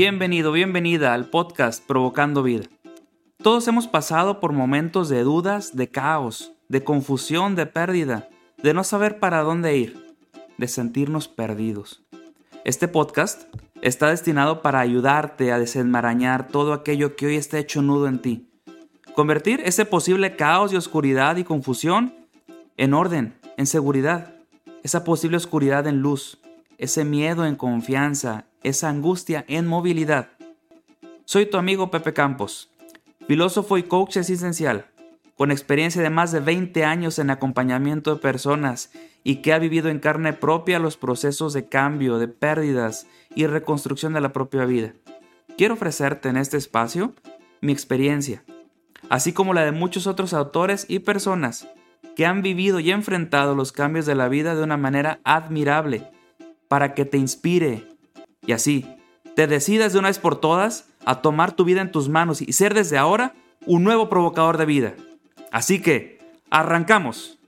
Bienvenido, bienvenida al podcast Provocando Vida. Todos hemos pasado por momentos de dudas, de caos, de confusión, de pérdida, de no saber para dónde ir, de sentirnos perdidos. Este podcast está destinado para ayudarte a desenmarañar todo aquello que hoy está hecho nudo en ti. Convertir ese posible caos y oscuridad y confusión en orden, en seguridad. Esa posible oscuridad en luz, ese miedo en confianza, esa angustia en movilidad. Soy tu amigo Pepe Campos, filósofo y coach existencial, con experiencia de más de 20 años en acompañamiento de personas y que ha vivido en carne propia los procesos de cambio, de pérdidas y reconstrucción de la propia vida. Quiero ofrecerte en este espacio mi experiencia, así como la de muchos otros autores y personas que han vivido y enfrentado los cambios de la vida de una manera admirable, para que te inspire, y así, te decidas de una vez por todas a tomar tu vida en tus manos y ser desde ahora un nuevo provocador de vida. Así que, arrancamos.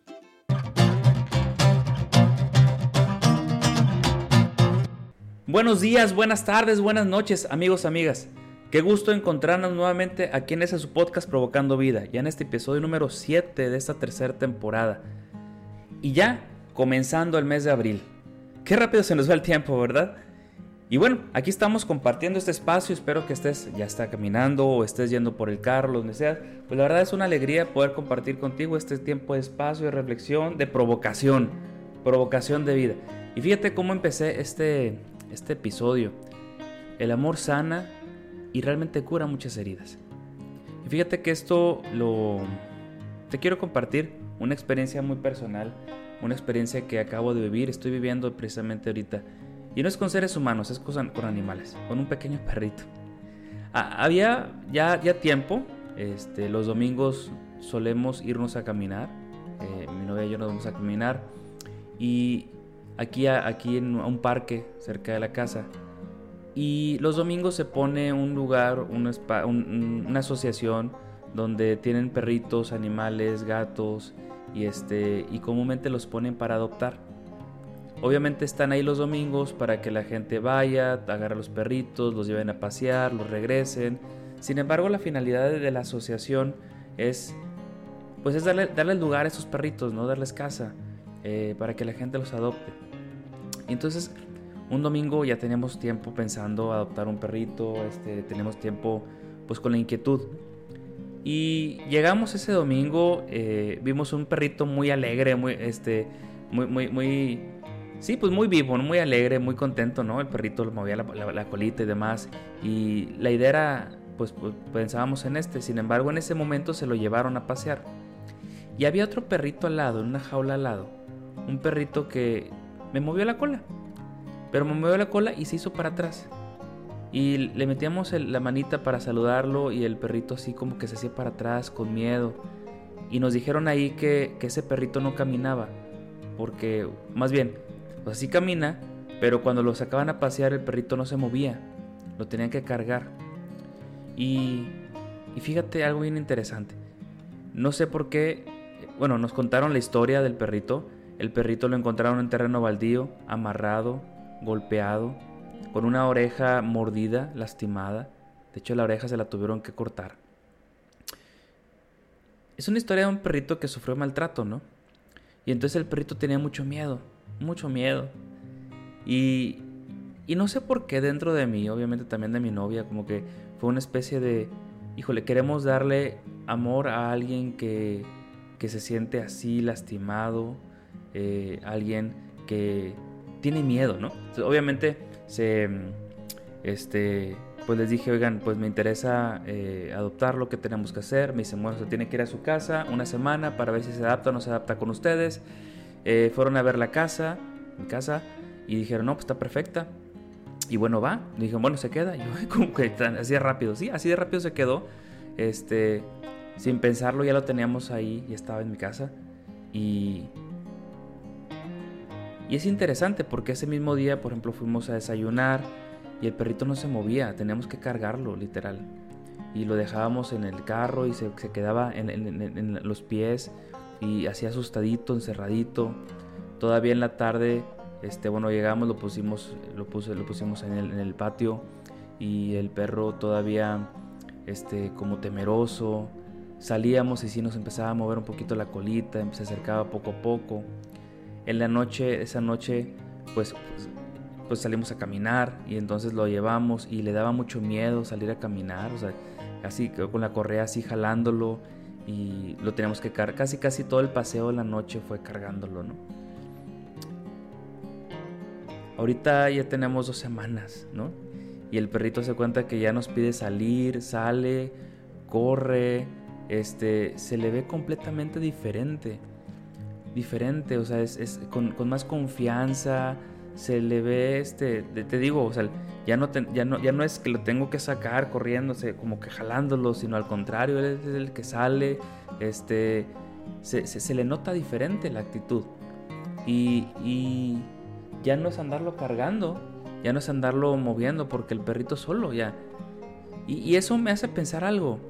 Buenos días, buenas tardes, buenas noches, amigos, amigas. Qué gusto encontrarnos nuevamente aquí en ese su podcast Provocando Vida, ya en este episodio número 7 de esta tercera temporada. Y ya comenzando el mes de abril. Qué rápido se nos va el tiempo, ¿verdad? Y bueno, aquí estamos compartiendo este espacio. Espero que estés ya está caminando o estés yendo por el carro, donde sea. Pues la verdad es una alegría poder compartir contigo este tiempo de espacio, de reflexión, de provocación, provocación de vida. Y fíjate cómo empecé este, este episodio. El amor sana y realmente cura muchas heridas. Y fíjate que esto lo te quiero compartir una experiencia muy personal, una experiencia que acabo de vivir, estoy viviendo precisamente ahorita. Y no es con seres humanos, es con, con animales, con un pequeño perrito. Ah, había ya, ya tiempo, este, los domingos solemos irnos a caminar, eh, mi novia y yo nos vamos a caminar, y aquí, aquí en un parque cerca de la casa, y los domingos se pone un lugar, un una asociación donde tienen perritos, animales, gatos y este y comúnmente los ponen para adoptar. Obviamente están ahí los domingos para que la gente vaya, agarre a los perritos, los lleven a pasear, los regresen. Sin embargo, la finalidad de la asociación es pues es darle, darles lugar a esos perritos, no darles casa eh, para que la gente los adopte. Y entonces un domingo ya tenemos tiempo pensando adoptar un perrito, este, tenemos tiempo pues con la inquietud. Y llegamos ese domingo, eh, vimos un perrito muy alegre, muy, este, muy, muy, muy, sí, pues muy vivo, muy alegre, muy contento, ¿no? El perrito movía la, colita y demás. Y la idea era, pues, pues, pensábamos en este. Sin embargo, en ese momento se lo llevaron a pasear. Y había otro perrito al lado, en una jaula al lado. Un perrito que me movió la cola. Pero me movió la cola y se hizo para atrás. Y le metíamos la manita para saludarlo y el perrito así como que se hacía para atrás con miedo. Y nos dijeron ahí que, ese perrito no caminaba, porque más bien, pues sí camina, pero cuando lo sacaban a pasear el perrito no se movía, lo tenían que cargar. Y, y fíjate algo bien interesante. No sé por qué, bueno, nos contaron la historia del perrito. El perrito lo encontraron en terreno baldío, amarrado, golpeado, con una oreja mordida, lastimada. De hecho, la oreja se la tuvieron que cortar. Es una historia de un perrito que sufrió maltrato, ¿no? Y entonces el perrito tenía mucho miedo, mucho miedo. Y, y no sé por qué dentro de mí, obviamente también de mi novia, como que fue una especie de, híjole, queremos darle amor a alguien que, que se siente así lastimado, eh, alguien que tiene miedo, ¿no? obviamente se, este, pues les dije, oigan, pues me interesa eh, adoptar lo que tenemos que hacer. Me dicen, bueno, se tiene que ir a su casa una semana para ver si se adapta o no se adapta con ustedes. Eh, fueron a ver la casa, mi casa, y dijeron, no, pues está perfecta. Y bueno, va. Dijeron, bueno, se queda. Y yo, como que así de rápido. Sí, así de rápido se quedó. Este, sin pensarlo, ya lo teníamos ahí y estaba en mi casa. Y, y es interesante porque ese mismo día, por ejemplo, fuimos a desayunar y el perrito no se movía, teníamos que cargarlo, literal. Y lo dejábamos en el carro y se, quedaba en, los pies y así asustadito, encerradito. Todavía en la tarde este, bueno, llegamos, lo pusimos, lo pusimos en el, en el patio y el perro todavía, este, como temeroso. Salíamos y sí nos empezaba a mover un poquito la colita, se acercaba poco a poco. En la noche, esa noche, pues, pues salimos a caminar y entonces lo llevamos y le daba mucho miedo salir a caminar, o sea, así con la correa así jalándolo y lo teníamos que cargar, casi casi todo el paseo de la noche fue cargándolo, ¿no? Ahorita ya tenemos dos semanas, ¿no? Y el perrito se cuenta que ya nos pide salir, sale, corre, este, se le ve completamente diferente. Diferente, o sea, es, con, más confianza, se le ve, este, te, digo, o sea, ya no, ya, no, ya no es que lo tengo que sacar corriéndose, como que jalándolo, sino al contrario, él es el que sale, este, se, se le nota diferente la actitud. Y, y, ya no es andarlo cargando, ya no es andarlo moviendo porque el perrito solo ya. Y, eso me hace pensar algo.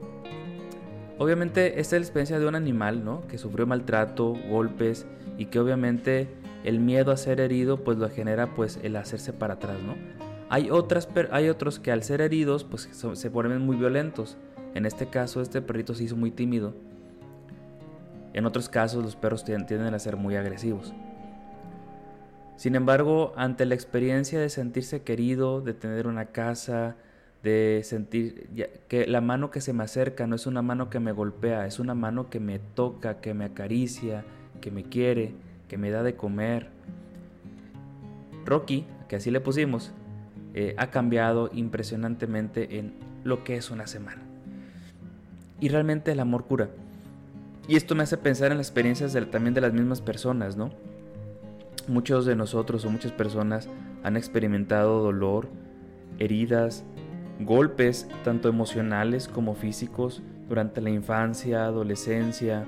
Obviamente esta es la experiencia de un animal, ¿no? Que sufrió maltrato, golpes y que obviamente el miedo a ser herido pues lo genera pues el hacerse para atrás, ¿no? Hay, otras, hay otros que al ser heridos pues se ponen muy violentos. En este caso este perrito se hizo muy tímido. En otros casos los perros tienden a ser muy agresivos. Sin embargo, ante la experiencia de sentirse querido, de tener una casa, de sentir que la mano que se me acerca no es una mano que me golpea, es una mano que me toca, que me acaricia, que me quiere, que me da de comer. Rocky, que así le pusimos, eh, ha cambiado impresionantemente en lo que es una semana. Y realmente el amor cura. Y esto me hace pensar en las experiencias también de las mismas personas, ¿no? Muchos de nosotros o muchas personas han experimentado dolor, heridas, golpes tanto emocionales como físicos durante la infancia, adolescencia,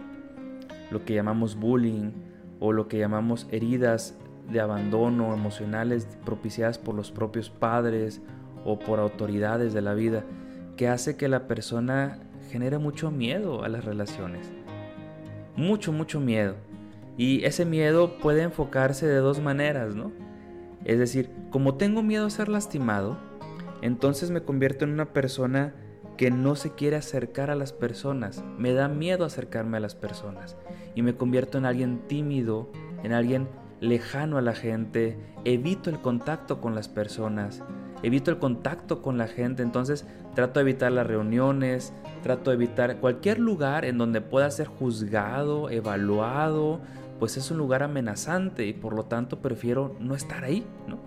lo que llamamos bullying o lo que llamamos heridas de abandono emocionales propiciadas por los propios padres o por autoridades de la vida, que hace que la persona genere mucho miedo a las relaciones. Mucho, mucho miedo. Y ese miedo puede enfocarse de dos maneras, ¿no? Es decir, como tengo miedo a ser lastimado, entonces me convierto en una persona que no se quiere acercar a las personas, me da miedo acercarme a las personas. Y me convierto en alguien tímido, en alguien lejano a la gente, evito el contacto con las personas, evito el contacto con la gente, entonces trato de evitar las reuniones, trato de evitar cualquier lugar en donde pueda ser juzgado, evaluado, pues es un lugar amenazante y por lo tanto prefiero no estar ahí, ¿no?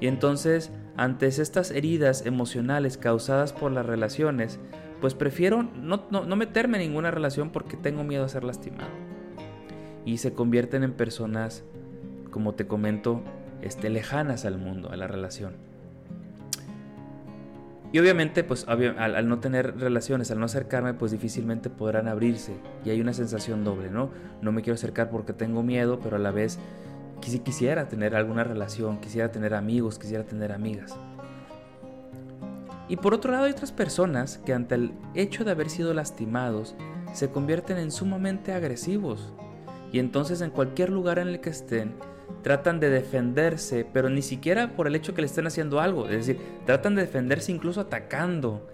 Y entonces, ante estas heridas emocionales causadas por las relaciones, pues prefiero no, meterme en ninguna relación porque tengo miedo a ser lastimado. Y se convierten en personas, como te comento, este, lejanas al mundo, a la relación. Y obviamente, pues al, al, no tener relaciones, al no acercarme, pues difícilmente podrán abrirse. Y hay una sensación doble, ¿no? No me quiero acercar porque tengo miedo, pero a la vez quisiera tener alguna relación, quisiera tener amigos, quisiera tener amigas. Y por otro lado hay otras personas que ante el hecho de haber sido lastimados se convierten en sumamente agresivos. Y entonces en cualquier lugar en el que estén tratan de defenderse, pero ni siquiera por el hecho que le estén haciendo algo. Es decir, tratan de defenderse incluso atacando.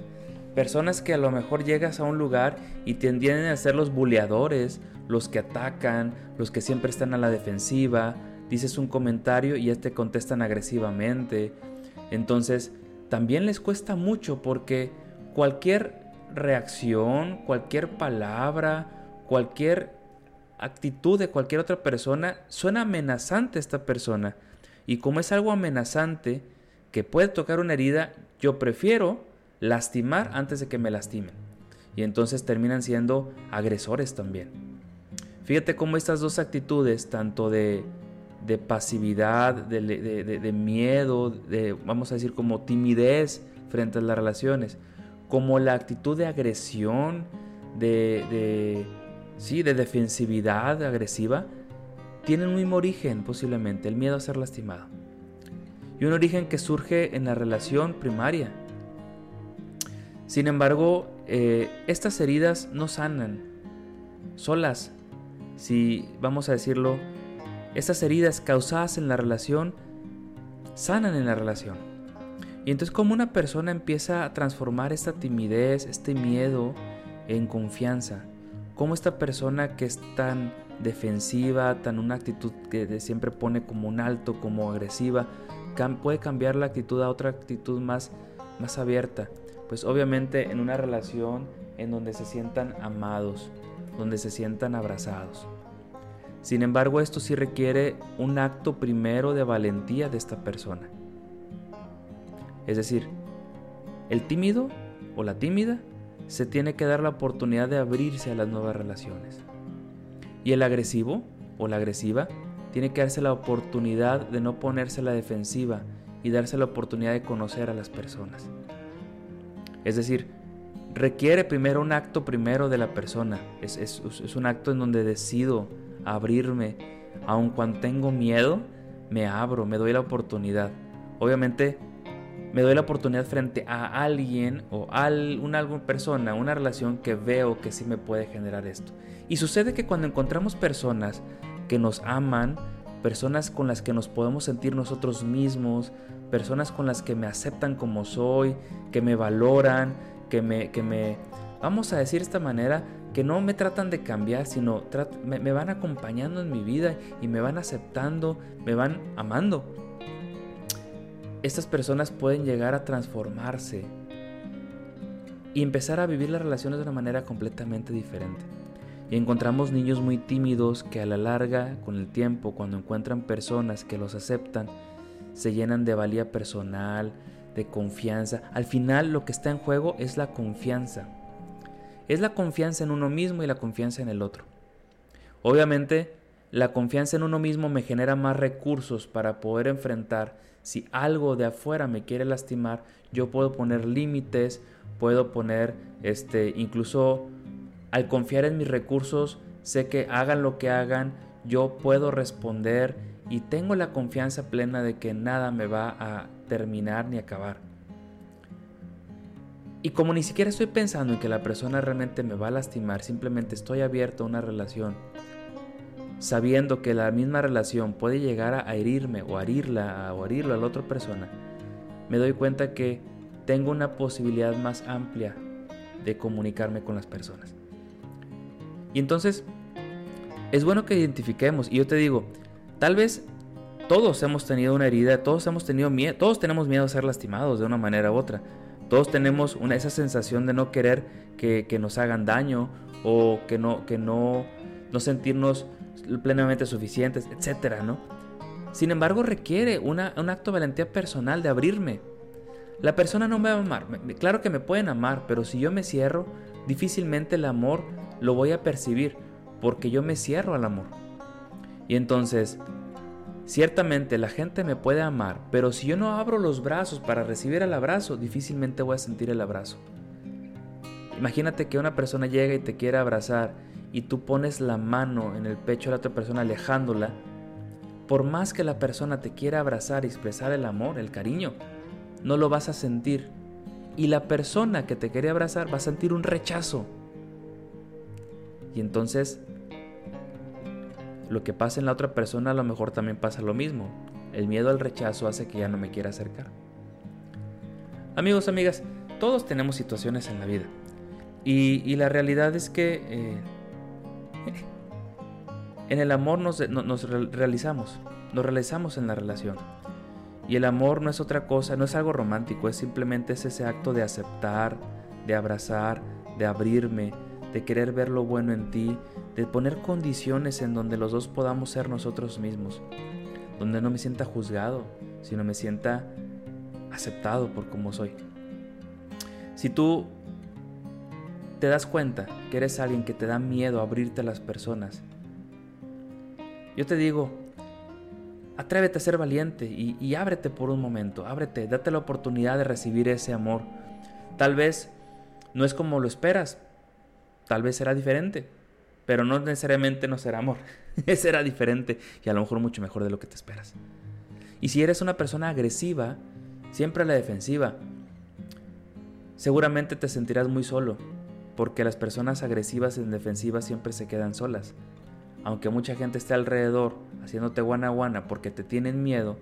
Personas que a lo mejor llegas a un lugar y tienden a ser los buleadores, los que atacan, los que siempre están a la defensiva. Dices un comentario y ya te contestan agresivamente. Entonces, también les cuesta mucho porque cualquier reacción, cualquier palabra, cualquier actitud de cualquier otra persona suena amenazante a esta persona. Y como es algo amenazante que puede tocar una herida, yo prefiero lastimar antes de que me lastimen. Y entonces terminan siendo agresores también. Fíjate cómo estas dos actitudes, tanto de, de pasividad, de, de, miedo, de, vamos a decir, como timidez frente a las relaciones, como la actitud de agresión, de ¿sí? de defensividad agresiva, tienen un mismo origen posiblemente, el miedo a ser lastimado. Y un origen que surge en la relación primaria. Sin embargo, eh, estas heridas no sanan solas. Si vamos a decirlo, estas heridas causadas en la relación sanan en la relación. Y entonces como una persona empieza a transformar esta timidez, este miedo en confianza, cómo esta persona que es tan defensiva, tan una actitud que siempre pone como un alto, como agresiva, puede cambiar la actitud a otra actitud más, más abierta. Pues obviamente en una relación en donde se sientan amados, donde se sientan abrazados. Sin embargo, esto sí requiere un acto primero de valentía de esta persona. Es decir, el tímido o la tímida se tiene que dar la oportunidad de abrirse a las nuevas relaciones. Y el agresivo o la agresiva tiene que darse la oportunidad de no ponerse a la defensiva y darse la oportunidad de conocer a las personas. Es decir, requiere primero un acto primero de la persona. Es, es un acto en donde decido abrirme. Aun cuando tengo miedo, me abro, me doy la oportunidad. Obviamente me doy la oportunidad frente a alguien o a una persona, una relación que veo que sí me puede generar esto. Y sucede que cuando encontramos personas que nos aman, personas con las que nos podemos sentir nosotros mismos, personas con las que me aceptan como soy, que me valoran, que me, que me vamos a decir de esta manera, que no me tratan de cambiar, sino me, van acompañando en mi vida y me van aceptando, me van amando estas personas pueden llegar a transformarse y empezar a vivir las relaciones de una manera completamente diferente. Y encontramos niños muy tímidos que a la larga, con el tiempo, cuando encuentran personas que los aceptan, se llenan de valía personal, de confianza. Al final lo que está en juego es la confianza. Es la confianza en uno mismo y la confianza en el otro. Obviamente, la confianza en uno mismo me genera más recursos para poder enfrentar si algo de afuera me quiere lastimar, yo puedo poner límites, puedo poner, este, incluso al confiar en mis recursos, sé que hagan lo que hagan, yo puedo responder y tengo la confianza plena de que nada me va a terminar ni acabar. Y como ni siquiera estoy pensando en que la persona realmente me va a lastimar, simplemente estoy abierto a una relación sabiendo que la misma relación puede llegar a herirme o a herirla o a herirlo a la otra persona, me doy cuenta que tengo una posibilidad más amplia de comunicarme con las personas. Y entonces, es bueno que identifiquemos, y yo te digo, tal vez todos hemos tenido una herida, todos hemos tenido miedo, todos tenemos miedo a ser lastimados de una manera u otra. Todos tenemos una, esa sensación de no querer que, nos hagan daño o que no, que no, no sentirnos plenamente suficientes, etcétera, ¿no? Sin embargo, requiere un acto de valentía personal de abrirme. La persona no me va a amar. Claro que me pueden amar, pero si yo me cierro, difícilmente el amor lo voy a percibir, porque yo me cierro al amor. Y entonces, Ciertamente la gente me puede amar, pero si yo no abro los brazos para recibir el abrazo, difícilmente voy a sentir el abrazo. Imagínate que una persona llega y te quiere abrazar y tú pones la mano en el pecho de la otra persona alejándola. Por más que la persona te quiera abrazar y expresar el amor, el cariño, no lo vas a sentir. Y la persona que te quiere abrazar va a sentir un rechazo. Y entonces lo que pasa en la otra persona a lo mejor también pasa lo mismo. El miedo al rechazo hace que ya no me quiera acercar. Amigos, amigas, todos tenemos situaciones en la vida. Y, la realidad es que eh, en el amor nos, nos realizamos, nos realizamos en la relación. Y el amor no es otra cosa, no es algo romántico, es simplemente ese acto de aceptar, de abrazar, de abrirme, de querer ver lo bueno en ti, de poner condiciones en donde los dos podamos ser nosotros mismos, donde no me sienta juzgado, sino me sienta aceptado por como soy. Si tú te das cuenta que eres alguien que te da miedo abrirte a las personas, yo te digo, atrévete a ser valiente y, y, ábrete por un momento, ábrete, date la oportunidad de recibir ese amor. Tal vez no es como lo esperas, Tal vez será diferente, pero no necesariamente no será amor. será diferente y a lo mejor mucho mejor de lo que te esperas. Y si eres una persona agresiva, siempre a la defensiva, seguramente te sentirás muy solo, porque las personas agresivas en defensiva siempre se quedan solas. Aunque mucha gente esté alrededor haciéndote guana guana porque te tienen miedo,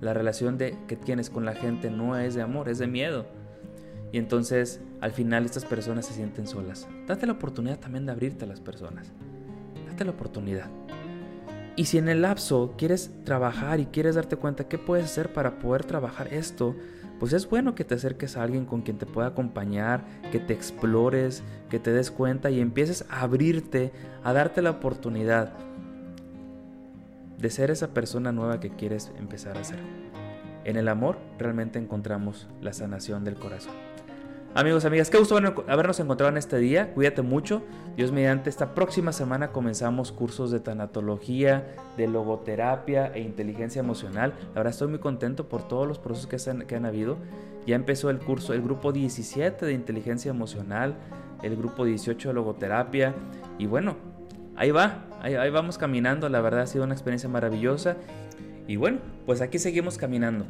la relación de, que tienes con la gente no es de amor, es de miedo. Y entonces al final estas personas se sienten solas. Date la oportunidad también de abrirte a las personas. Date la oportunidad. Y si en el lapso quieres trabajar y quieres darte cuenta qué puedes hacer para poder trabajar esto, pues es bueno que te acerques a alguien con quien te pueda acompañar, que te explores, que te des cuenta y empieces a abrirte, a darte la oportunidad de ser esa persona nueva que quieres empezar a ser. En el amor realmente encontramos la sanación del corazón. Amigos, amigas, qué gusto habernos encontrado en este día. Cuídate mucho. Dios mediante, esta próxima semana comenzamos cursos de tanatología, de logoterapia e inteligencia emocional. La verdad estoy muy contento por todos los procesos que, han, habido. Ya empezó el curso, el grupo 17 de inteligencia emocional, el grupo 18 de logoterapia. Y bueno, ahí va, ahí vamos caminando. La verdad ha sido una experiencia maravillosa. Y bueno, pues aquí seguimos caminando.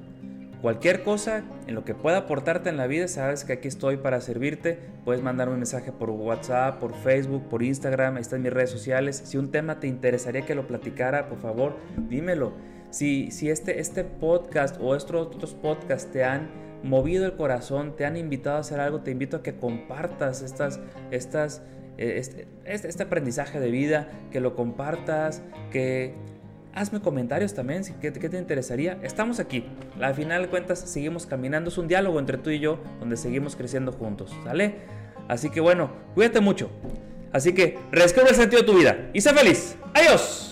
Cualquier cosa en lo que pueda aportarte en la vida, sabes que aquí estoy para servirte. Puedes mandarme un mensaje por WhatsApp, por Facebook, por Instagram, ahí están mis redes sociales. Si un tema te interesaría que lo platicara, por favor, dímelo. Si, si este, este podcast o estos otros podcasts te han movido el corazón, te han invitado a hacer algo, te invito a que compartas estas, estas, eh, este, este, este aprendizaje de vida, que lo compartas, que Hazme comentarios también, ¿qué, te interesaría? Estamos aquí. Al final de cuentas, seguimos caminando. Es un diálogo entre tú y yo donde seguimos creciendo juntos, ¿sale? Así que bueno, cuídate mucho. Así que reescribe el sentido de tu vida y sé feliz. ¡Adiós!